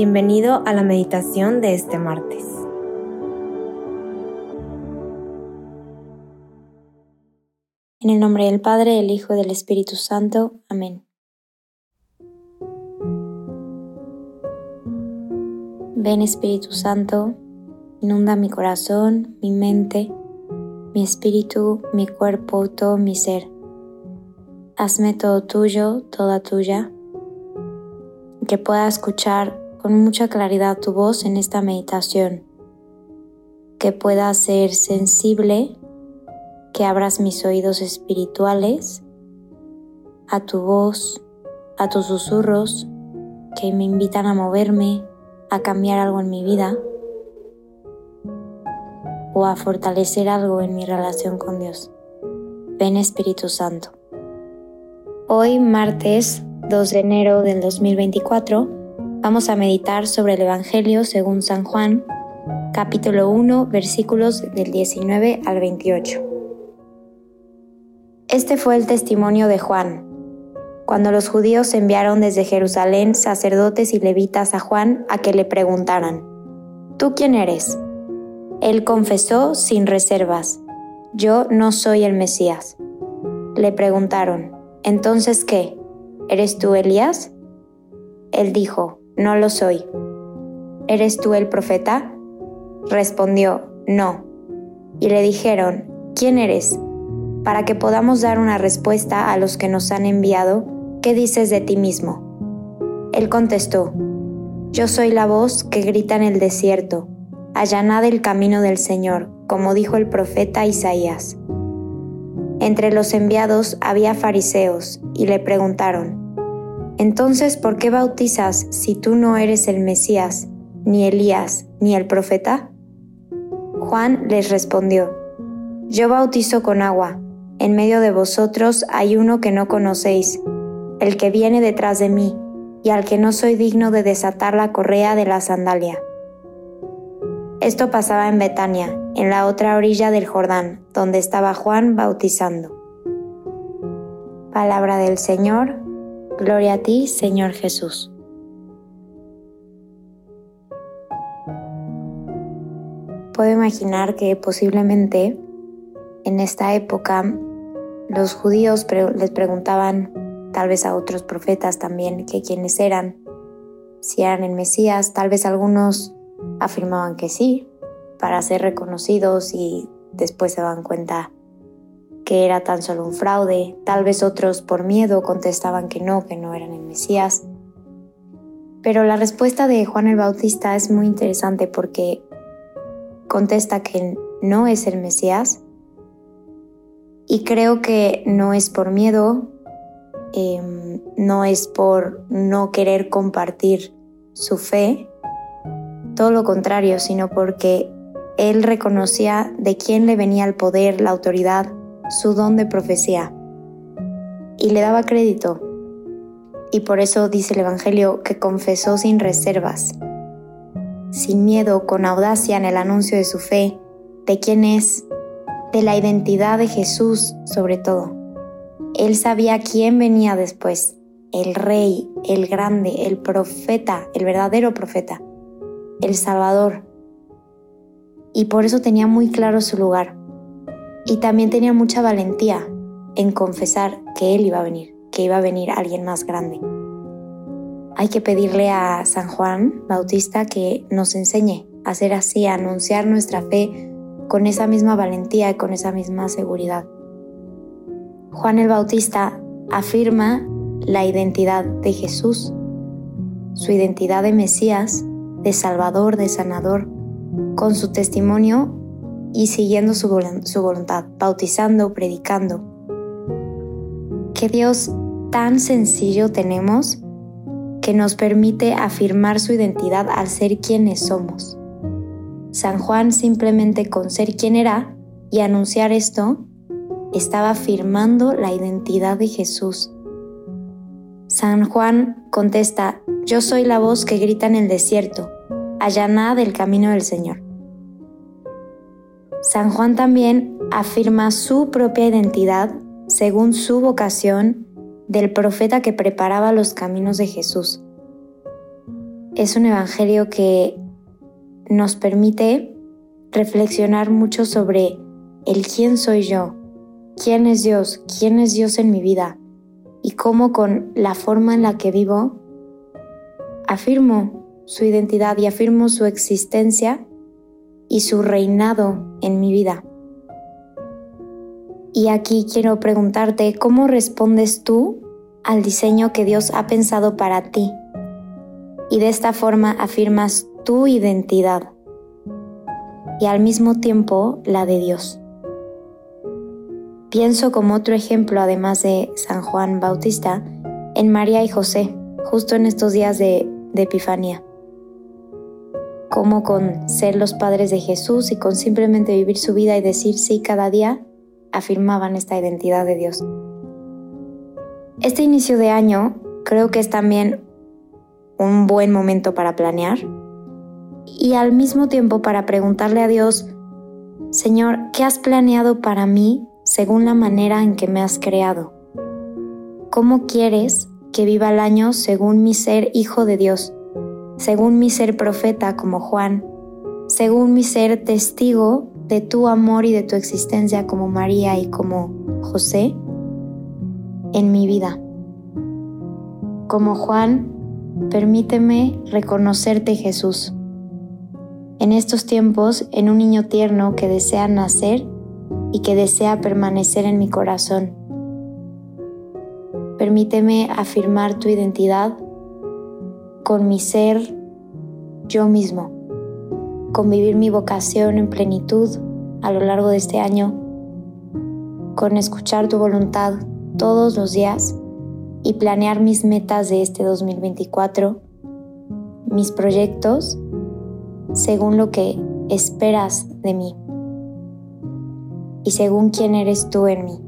Bienvenido a la meditación de este martes. En el nombre del Padre, del Hijo y del Espíritu Santo. Amén. Ven Espíritu Santo, inunda mi corazón, mi mente, mi espíritu, mi cuerpo, todo mi ser. Hazme todo tuyo, toda tuya, que pueda escuchar con mucha claridad tu voz en esta meditación, que pueda ser sensible, que abras mis oídos espirituales a tu voz, a tus susurros que me invitan a moverme, a cambiar algo en mi vida o a fortalecer algo en mi relación con Dios. Ven Espíritu Santo. Hoy, martes 2 de enero del 2024, vamos a meditar sobre el Evangelio según San Juan, capítulo 1, versículos del 19 al 28. Este fue el testimonio de Juan, cuando los judíos enviaron desde Jerusalén sacerdotes y levitas a Juan a que le preguntaran, ¿Tú quién eres? Él confesó sin reservas, Yo no soy el Mesías. Le preguntaron, ¿entonces qué? ¿Eres tú Elías? Él dijo, no lo soy. ¿Eres tú el profeta? Respondió, no. Y le dijeron, ¿quién eres? Para que podamos dar una respuesta a los que nos han enviado, ¿qué dices de ti mismo? Él contestó, yo soy la voz que grita en el desierto, allanad el camino del Señor, como dijo el profeta Isaías. Entre los enviados había fariseos, y le preguntaron, entonces, ¿por qué bautizas si tú no eres el Mesías, ni Elías, ni el profeta? Juan les respondió, Yo bautizo con agua, en medio de vosotros hay uno que no conocéis, el que viene detrás de mí, y al que no soy digno de desatar la correa de la sandalia. Esto pasaba en Betania, en la otra orilla del Jordán, donde estaba Juan bautizando. Palabra del Señor, Gloria a ti, Señor Jesús. Puedo imaginar que posiblemente en esta época los judíos les preguntaban tal vez a otros profetas también que quiénes eran, si eran el Mesías, tal vez algunos afirmaban que sí, para ser reconocidos y después se dan cuenta que era tan solo un fraude, tal vez otros por miedo contestaban que no, que no eran el Mesías. Pero la respuesta de Juan el Bautista es muy interesante porque contesta que no es el Mesías y creo que no es por miedo, em, no es por no querer compartir su fe, todo lo contrario, sino porque él reconocía de quién le venía el poder, la autoridad, su don de profecía y le daba crédito. Y por eso dice el Evangelio que confesó sin reservas, sin miedo, con audacia en el anuncio de su fe, de quién es, de la identidad de Jesús sobre todo. Él sabía quién venía después, el rey, el grande, el profeta, el verdadero profeta, el Salvador. Y por eso tenía muy claro su lugar y también tenía mucha valentía en confesar que Él iba a venir, que iba a venir alguien más grande. Hay que pedirle a San Juan Bautista que nos enseñe a ser así, a anunciar nuestra fe con esa misma valentía y con esa misma seguridad. Juan el Bautista afirma la identidad de Jesús, su identidad de Mesías, de Salvador, de Sanador, con su testimonio y siguiendo su, voluntad, bautizando, predicando. Qué Dios tan sencillo tenemos que nos permite afirmar su identidad al ser quienes somos. San Juan simplemente con ser quien era y anunciar esto, estaba afirmando la identidad de Jesús. San Juan contesta, yo soy la voz que grita en el desierto, allanad del camino del Señor. San Juan también afirma su propia identidad según su vocación del profeta que preparaba los caminos de Jesús. es un evangelio que nos permite reflexionar mucho sobre el quién soy yo, quién es Dios, quién es Dios en mi vida y cómo con la forma en la que vivo afirmo su identidad y afirmo su existencia y su reinado en mi vida. Y aquí quiero preguntarte, ¿cómo respondes tú al diseño que Dios ha pensado para ti? Y de esta forma afirmas tu identidad y al mismo tiempo la de Dios. Pienso como otro ejemplo, además de San Juan Bautista, en María y José, justo en estos días de, de Epifanía. Como con ser los padres de Jesús y con simplemente vivir su vida y decir sí cada día, afirmaban esta identidad de Dios. Este inicio de año creo que es también un buen momento para planear y al mismo tiempo para preguntarle a Dios, Señor, ¿qué has planeado para mí según la manera en que me has creado? ¿Cómo quieres que viva el año según mi ser hijo de Dios, según mi ser profeta como Juan, según mi ser testigo de tu amor y de tu existencia como María y como José en mi vida? Como Juan, permíteme reconocerte Jesús en estos tiempos en un niño tierno que desea nacer y que desea permanecer en mi corazón. Permíteme afirmar tu identidad con mi ser yo mismo, con vivir mi vocación en plenitud a lo largo de este año, con escuchar tu voluntad todos los días y planear mis metas de este 2024, mis proyectos según lo que esperas de mí y según quién eres tú en mí.